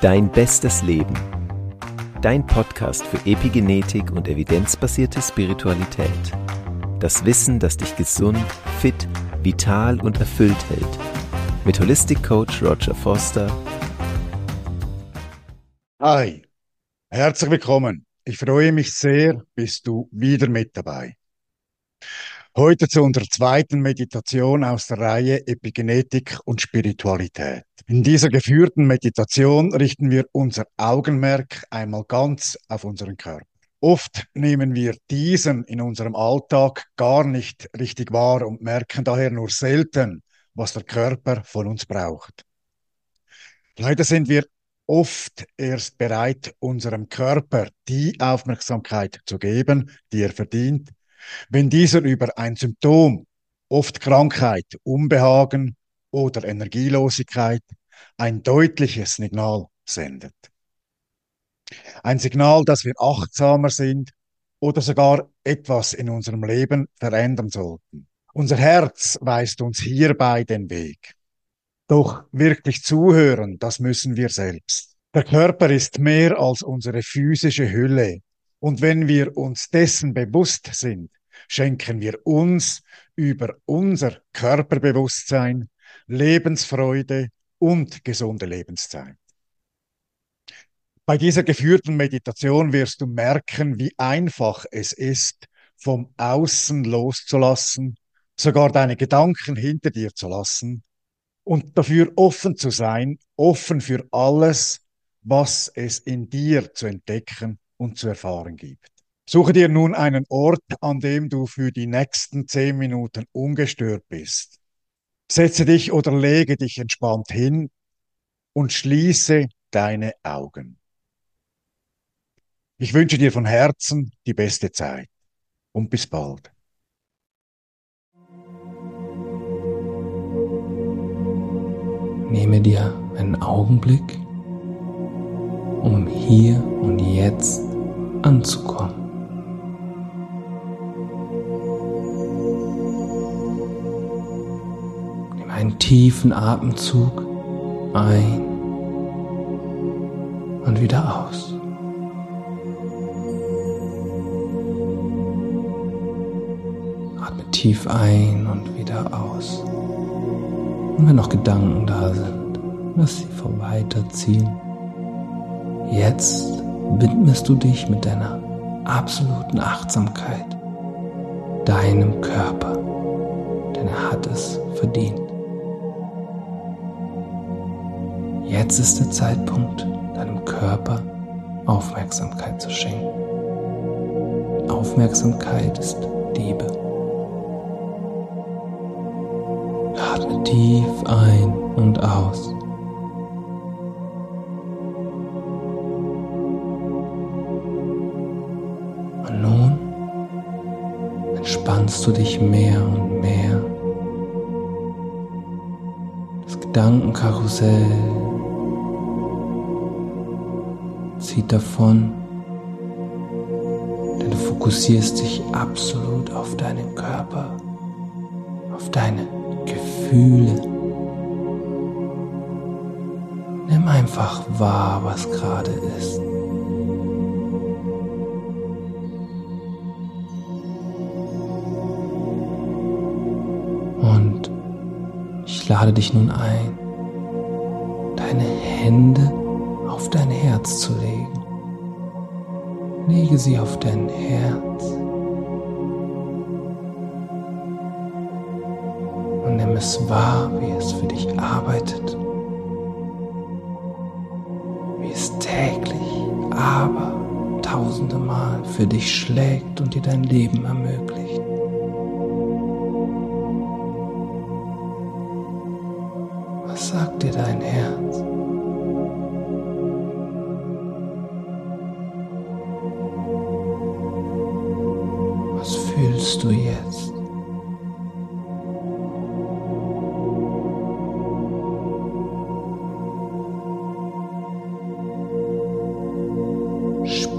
Dein bestes Leben. Dein Podcast für Epigenetik und evidenzbasierte Spiritualität. Das Wissen, das dich gesund, fit, vital und erfüllt hält. Mit Holistic Coach Roger Foster. Hi, herzlich willkommen. Ich freue mich sehr, bist du wieder mit dabei. Heute zu unserer zweiten Meditation aus der Reihe Epigenetik und Spiritualität. In dieser geführten Meditation richten wir unser Augenmerk einmal ganz auf unseren Körper. Oft nehmen wir diesen in unserem Alltag gar nicht richtig wahr und merken daher nur selten, was der Körper von uns braucht. Leider sind wir oft erst bereit, unserem Körper die Aufmerksamkeit zu geben, die er verdient, wenn dieser über ein Symptom, oft Krankheit, Unbehagen oder Energielosigkeit, ein deutliches Signal sendet. Ein Signal, dass wir achtsamer sind oder sogar etwas in unserem Leben verändern sollten. Unser Herz weist uns hierbei den Weg. Doch wirklich zuhören, das müssen wir selbst. Der Körper ist mehr als unsere physische Hülle. Und wenn wir uns dessen bewusst sind, schenken wir uns über unser Körperbewusstsein Lebensfreude und gesunde Lebenszeit. Bei dieser geführten Meditation wirst du merken, wie einfach es ist, vom Außen loszulassen, sogar deine Gedanken hinter dir zu lassen und dafür offen zu sein, offen für alles, was es in dir zu entdecken und zu erfahren gibt. Suche dir nun einen Ort, an dem du für die nächsten zehn Minuten ungestört bist. Setze dich oder lege dich entspannt hin und schließe deine Augen. Ich wünsche dir von Herzen die beste Zeit und bis bald. Nehme dir einen Augenblick, um hier und jetzt anzukommen. Nimm einen tiefen Atemzug ein und wieder aus. Atme tief ein und wieder aus. Und wenn noch Gedanken da sind, lass sie vorweiterziehen. Jetzt widmest du dich mit deiner absoluten Achtsamkeit deinem Körper, denn er hat es verdient. Jetzt ist der Zeitpunkt, deinem Körper Aufmerksamkeit zu schenken. Aufmerksamkeit ist Liebe. Atme tief ein und aus. Entspannst du dich mehr und mehr. Das Gedankenkarussell zieht davon, denn du fokussierst dich absolut auf deinen Körper, auf deine Gefühle. Nimm einfach wahr, was gerade ist. Lade dich nun ein, deine Hände auf dein Herz zu legen. Lege sie auf dein Herz und nimm es wahr, wie es für dich arbeitet, wie es täglich, aber tausende Mal für dich schlägt und dir dein Leben ermöglicht.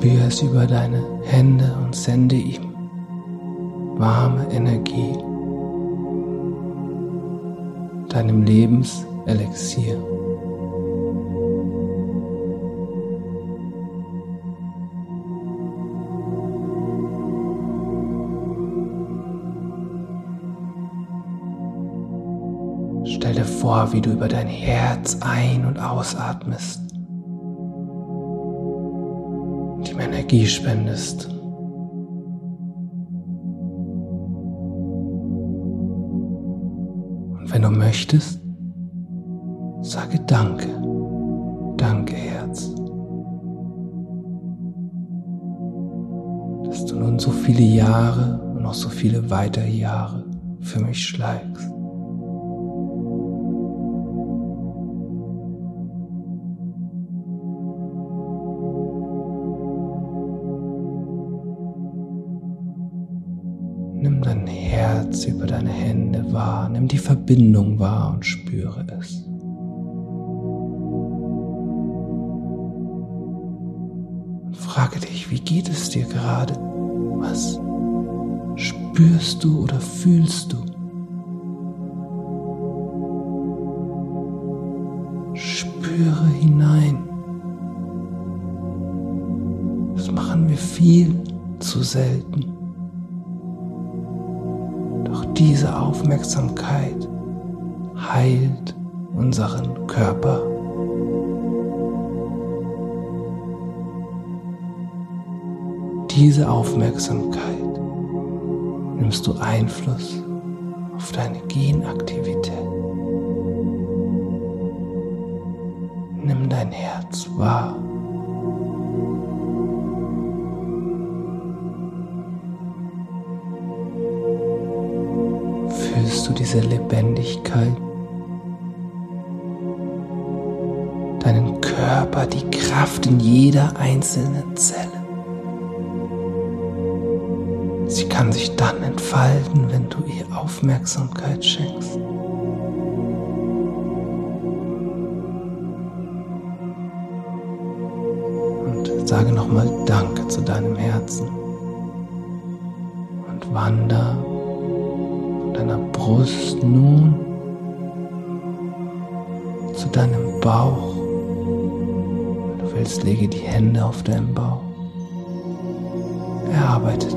Spür es über deine Hände und sende ihm warme Energie, deinem Lebenselixier. Stell dir vor, wie du über dein Herz ein- und ausatmest ihm Energie spendest. Und wenn du möchtest, sage Danke. Danke, Herz. Dass du nun so viele Jahre und noch so viele weitere Jahre für mich schleigst. Nimm dein Herz über deine Hände wahr, nimm die Verbindung wahr und spüre es. Und frage dich, wie geht es dir gerade? Was spürst du oder fühlst du? Spüre hinein. Das machen wir viel zu selten. Diese Aufmerksamkeit heilt unseren Körper. Diese Aufmerksamkeit nimmst du Einfluss auf deine Genaktivität. Nimm dein Herz wahr. Fühlst du diese Lebendigkeit? Deinen Körper, die Kraft in jeder einzelnen Zelle. Sie kann sich dann entfalten, wenn du ihr Aufmerksamkeit schenkst. Und sage nochmal Danke zu deinem Herzen. Und wander Brust nun zu deinem Bauch. Wenn du willst, lege die Hände auf deinen Bauch. Er arbeitet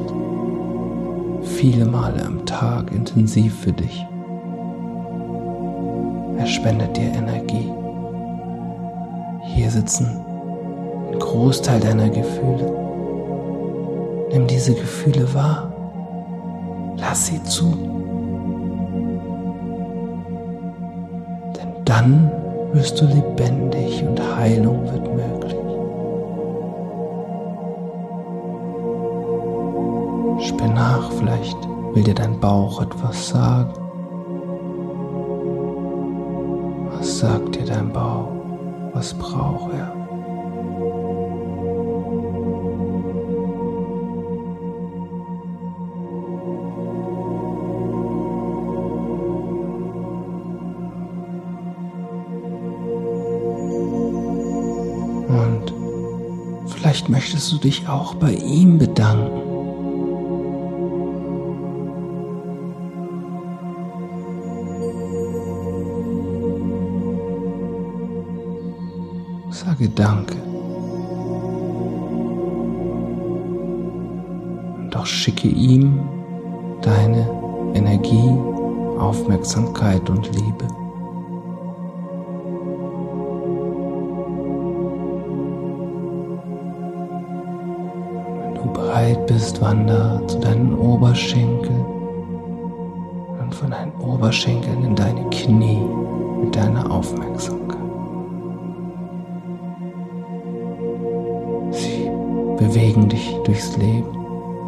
viele Male am Tag intensiv für dich. Er spendet dir Energie. Hier sitzen ein Großteil deiner Gefühle. Nimm diese Gefühle wahr. Lass sie zu. Dann wirst du lebendig und Heilung wird möglich. Spür nach, vielleicht will dir dein Bauch etwas sagen. Was sagt dir dein Bauch? Was braucht er? Und vielleicht möchtest du dich auch bei ihm bedanken. Sage Danke. Und auch schicke ihm deine Energie, Aufmerksamkeit und Liebe. Bereit bist, wander zu deinen Oberschenkeln und von deinen Oberschenkeln in deine Knie mit deiner Aufmerksamkeit. Sie bewegen dich durchs Leben.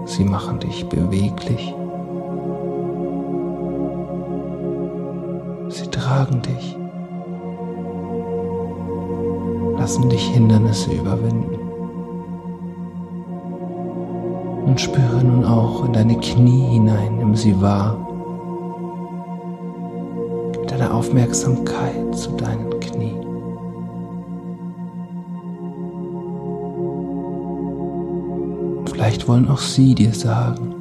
Sie machen dich beweglich. Sie tragen dich. Lassen dich Hindernisse überwinden. Und spüre nun auch in deine Knie hinein, nimm sie wahr. Gib deine Aufmerksamkeit zu deinen Knien. Vielleicht wollen auch sie dir sagen,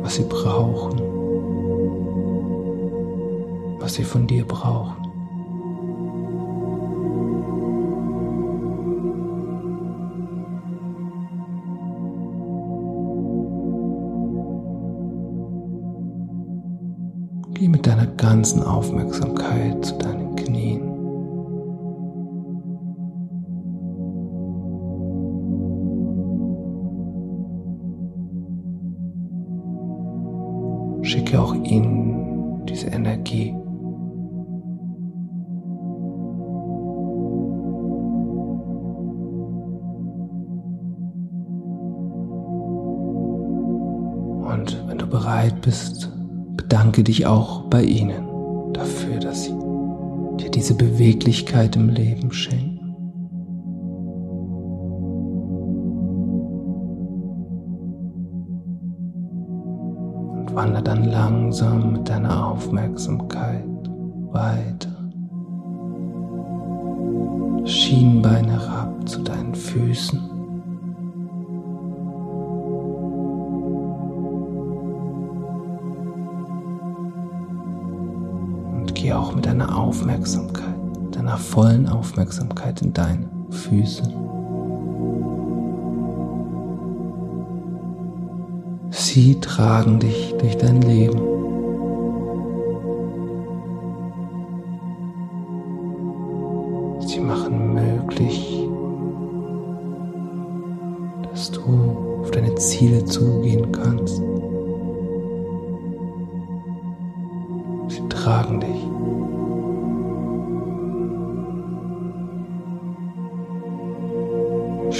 was sie brauchen, was sie von dir brauchen. Mit deiner ganzen Aufmerksamkeit zu deinen Knien. Schicke auch ihnen diese Energie. Und wenn du bereit bist, bedanke dich auch bei ihnen dafür, dass sie dir diese Beweglichkeit im Leben schenken. Und wandere dann langsam mit deiner Aufmerksamkeit weiter. Schienbein herab zu deinen Füßen. Geh auch mit deiner Aufmerksamkeit, deiner vollen Aufmerksamkeit in deine Füße. Sie tragen dich durch dein Leben. Tragen dich.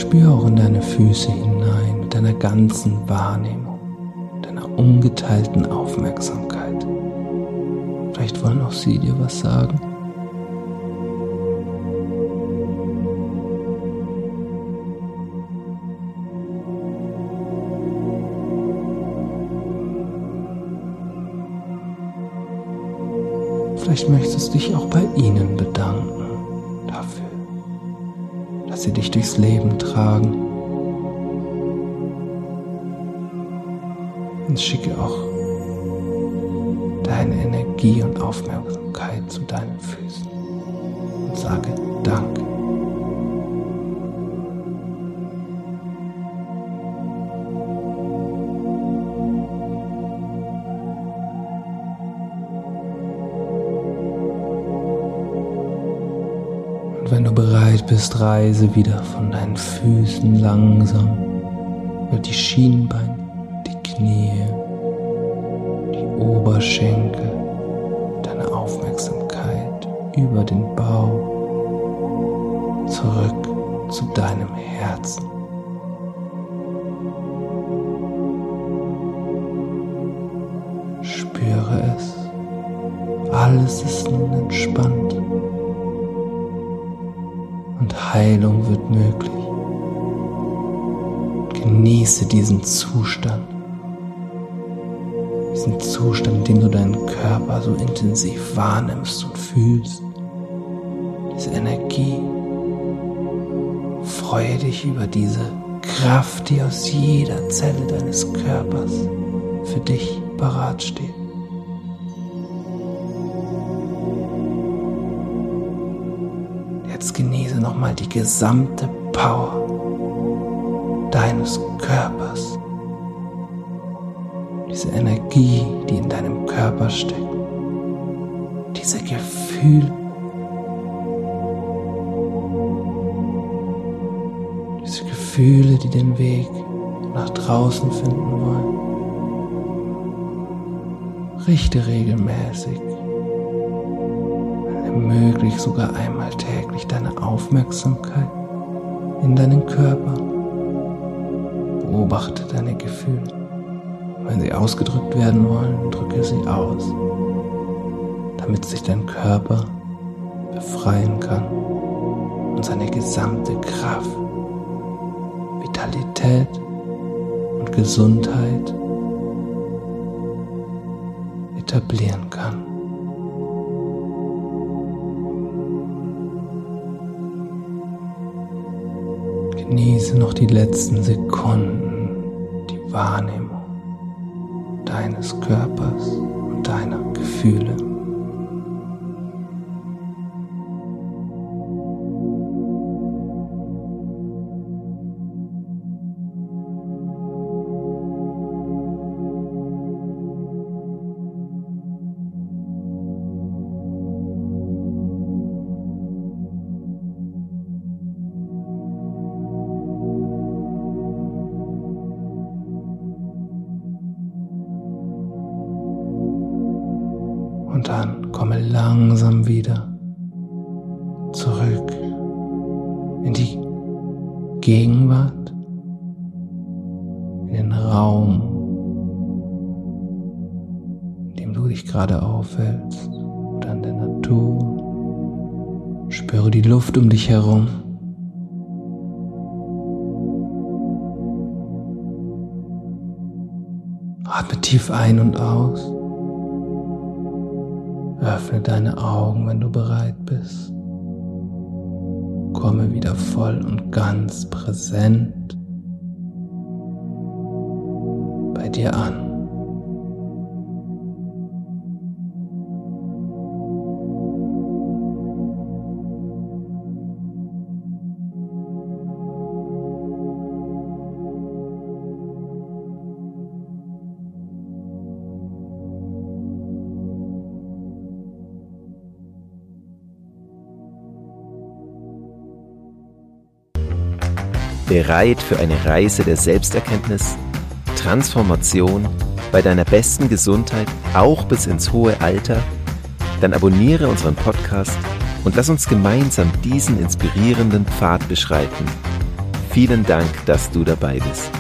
Spür auch in deine Füße hinein mit deiner ganzen Wahrnehmung, deiner ungeteilten Aufmerksamkeit. Vielleicht wollen auch sie dir was sagen. Vielleicht möchtest du dich auch bei ihnen bedanken dafür, dass sie dich durchs Leben tragen. Und schicke auch deine Energie und Aufmerksamkeit zu deinen Füßen und sage Wenn du bereit bist, reise wieder von deinen Füßen langsam über die Schienbeine, die Knie, die Oberschenkel, deine Aufmerksamkeit über den Bauch zurück zu deinem Herzen. Spüre es. Alles ist nun entspannt und Heilung wird möglich. Genieße diesen Zustand. Diesen Zustand, in dem du deinen Körper so intensiv wahrnimmst und fühlst. Diese Energie. Freue dich über diese Kraft, die aus jeder Zelle deines Körpers für dich parat steht. Jetzt genieße nochmal die gesamte Power deines Körpers. Diese Energie, die in deinem Körper steckt. Diese Gefühle. Diese Gefühle, die den Weg nach draußen finden wollen. Richte regelmäßig wenn möglich sogar einmal täglich Aufmerksamkeit in deinen Körper. Beobachte deine Gefühle. Wenn sie ausgedrückt werden wollen, drücke sie aus, damit sich dein Körper befreien kann und seine gesamte Kraft, Vitalität und Gesundheit etablieren kann. Genieße noch die letzten Sekunden die Wahrnehmung deines Körpers und deiner Gefühle. Wieder zurück in die Gegenwart, in den Raum, in dem du dich gerade aufhältst oder in der Natur. Spüre die Luft um dich herum. Atme tief ein und aus. Öffne deine Augen, wenn du bereit bist. Komme wieder voll und ganz präsent bei dir an. Bereit für eine Reise der Selbsterkenntnis, Transformation bei deiner besten Gesundheit, auch bis ins hohe Alter? Dann abonniere unseren Podcast und lass uns gemeinsam diesen inspirierenden Pfad beschreiten. Vielen Dank, dass du dabei bist.